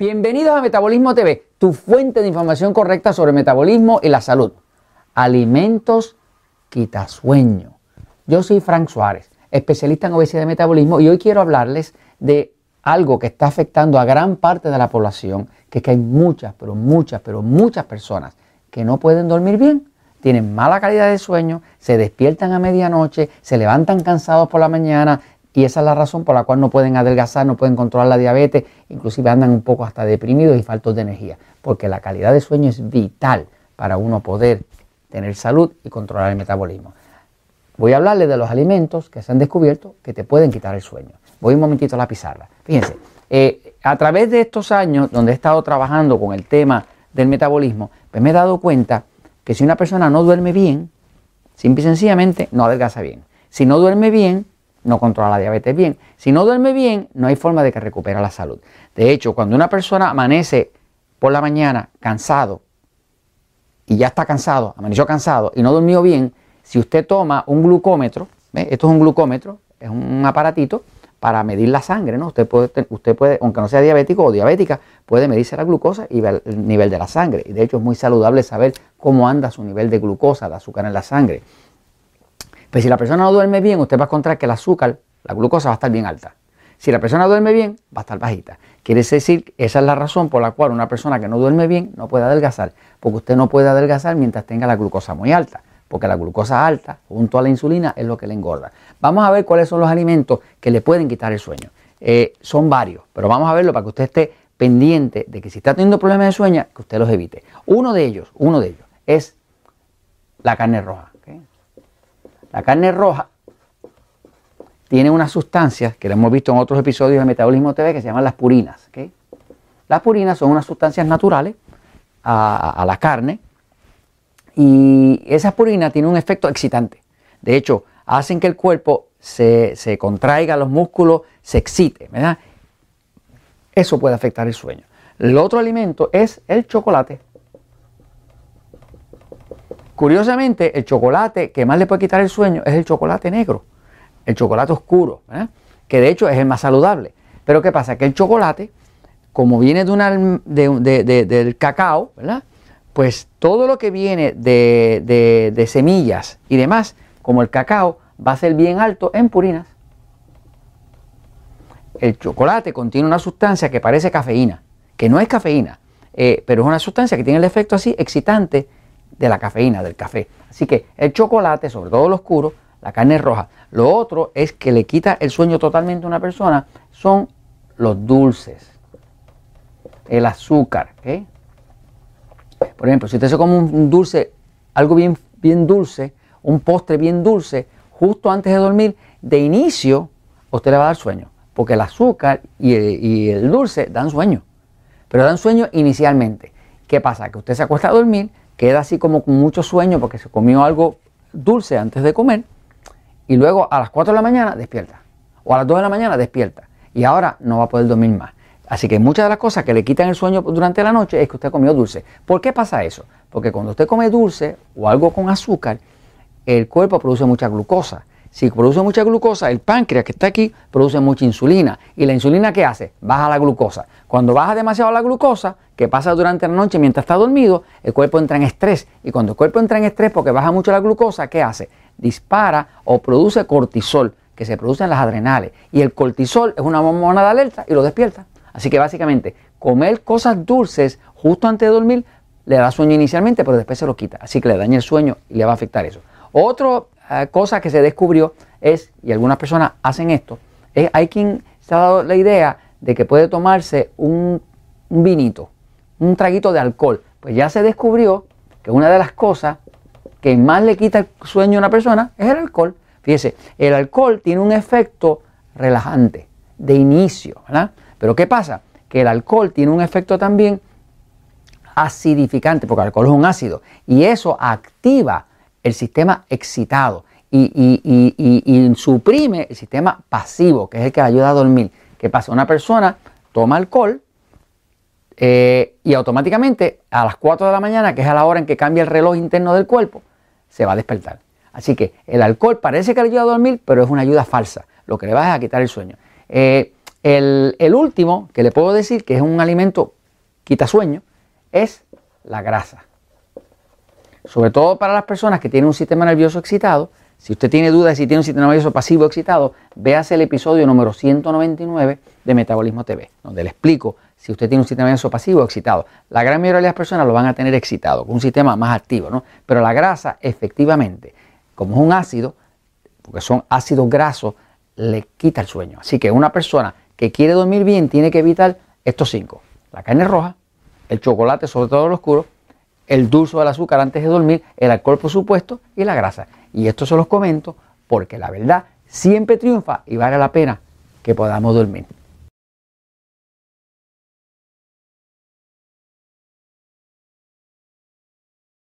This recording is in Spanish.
Bienvenidos a Metabolismo TV, tu fuente de información correcta sobre metabolismo y la salud. Alimentos quitasueño. Yo soy Frank Suárez, especialista en obesidad y metabolismo, y hoy quiero hablarles de algo que está afectando a gran parte de la población, que es que hay muchas, pero muchas, pero muchas personas que no pueden dormir bien, tienen mala calidad de sueño, se despiertan a medianoche, se levantan cansados por la mañana, y esa es la razón por la cual no pueden adelgazar, no pueden controlar la diabetes, inclusive andan un poco hasta deprimidos y faltos de energía, porque la calidad de sueño es vital para uno poder tener salud y controlar el metabolismo. Voy a hablarles de los alimentos que se han descubierto que te pueden quitar el sueño. Voy un momentito a la pizarra. Fíjense, eh, a través de estos años donde he estado trabajando con el tema del metabolismo, pues me he dado cuenta que si una persona no duerme bien, simple y sencillamente no adelgaza bien. Si no duerme bien, no controla la diabetes bien. Si no duerme bien, no hay forma de que recupere la salud. De hecho, cuando una persona amanece por la mañana cansado y ya está cansado, amaneció cansado y no durmió bien, si usted toma un glucómetro, esto es un glucómetro, es un aparatito para medir la sangre, ¿no? Usted puede, usted puede, aunque no sea diabético o diabética, puede medirse la glucosa y ver el nivel de la sangre. Y de hecho es muy saludable saber cómo anda su nivel de glucosa, de azúcar en la sangre. Pues si la persona no duerme bien, usted va a encontrar que el azúcar, la glucosa va a estar bien alta. Si la persona duerme bien, va a estar bajita. Quiere decir esa es la razón por la cual una persona que no duerme bien no puede adelgazar, porque usted no puede adelgazar mientras tenga la glucosa muy alta, porque la glucosa alta junto a la insulina es lo que le engorda. Vamos a ver cuáles son los alimentos que le pueden quitar el sueño. Eh, son varios, pero vamos a verlo para que usted esté pendiente de que si está teniendo problemas de sueño, que usted los evite. Uno de ellos, uno de ellos es la carne roja. La carne roja tiene unas sustancias que lo hemos visto en otros episodios de Metabolismo TV que se llaman las purinas. Las purinas son unas sustancias naturales a, la carne y esas purinas tienen un efecto excitante. De hecho, hacen que el cuerpo se, contraiga, los músculos se excite. Eso puede afectar el sueño. El otro alimento es el chocolate. Curiosamente, el chocolate que más le puede quitar el sueño es el chocolate negro, el chocolate oscuro, ¿eh? que de hecho es el más saludable. Pero ¿qué pasa? Que el chocolate, como viene de del cacao, pues todo lo que viene de, semillas y demás, como el cacao, va a ser bien alto en purinas. El chocolate contiene una sustancia que parece cafeína, que no es cafeína, eh, pero es una sustancia que tiene el efecto así excitante de la cafeína, del café. Así que el chocolate, sobre todo lo oscuro, la carne roja. Lo otro es que le quita el sueño totalmente a una persona, son los dulces, el azúcar. Por ejemplo, si usted se come un dulce, algo bien, bien dulce, un postre bien dulce, justo antes de dormir, de inicio, usted le va a dar sueño, porque el azúcar y el, y el dulce dan sueño, pero dan sueño inicialmente. ¿Qué pasa? Que usted se acuesta a dormir, queda así como con mucho sueño porque se comió algo dulce antes de comer y luego a las 4 de la mañana despierta o a las 2 de la mañana despierta y ahora no va a poder dormir más. Así que muchas de las cosas que le quitan el sueño durante la noche es que usted comió dulce. ¿Por qué pasa eso? Porque cuando usted come dulce o algo con azúcar, el cuerpo produce mucha glucosa si produce mucha glucosa, el páncreas que está aquí produce mucha insulina. ¿Y la insulina qué hace? Baja la glucosa. Cuando baja demasiado la glucosa, que pasa durante la noche mientras está dormido, el cuerpo entra en estrés. Y cuando el cuerpo entra en estrés porque baja mucho la glucosa, ¿qué hace? Dispara o produce cortisol, que se produce en las adrenales. Y el cortisol es una hormona de alerta y lo despierta. Así que básicamente, comer cosas dulces justo antes de dormir le da sueño inicialmente, pero después se lo quita. Así que le daña el sueño y le va a afectar eso. Otro eh, cosa que se descubrió es, y algunas personas hacen esto, es, hay quien se ha dado la idea de que puede tomarse un, vinito, un traguito de alcohol. Pues ya se descubrió que una de las cosas que más le quita el sueño a una persona es el alcohol. Fíjese, el alcohol tiene un efecto relajante de inicio, ¿verdad? Pero ¿qué pasa? Que el alcohol tiene un efecto también acidificante, porque el alcohol es un ácido, y eso activa el sistema excitado y, suprime el sistema pasivo, que es el que ayuda a dormir. ¿Qué pasa? Una persona toma alcohol eh, y automáticamente a las 4 de la mañana, que es a la hora en que cambia el reloj interno del cuerpo, se va a despertar. Así que el alcohol parece que le ayuda a dormir, pero es una ayuda falsa. Lo que le va a quitar el sueño. Eh, El, el último que le puedo decir que es un alimento quita sueño es la grasa. Sobre todo para las personas que tienen un sistema nervioso excitado. Si usted tiene dudas de si tiene un sistema nervioso pasivo excitado, véase el episodio número 199 de Metabolismo TV, donde le explico si usted tiene un sistema nervioso pasivo o excitado. La gran mayoría de las personas lo van a tener excitado, con un sistema más activo, ¿no? Pero la grasa, efectivamente, como es un ácido, porque son ácidos grasos, le quita el sueño. Así que una persona que quiere dormir bien tiene que evitar estos cinco. La carne roja, el chocolate, sobre todo el oscuro, el dulce del azúcar antes de dormir, el alcohol por supuesto y la grasa. Y esto se los comento porque la verdad siempre triunfa y vale la pena que podamos dormir.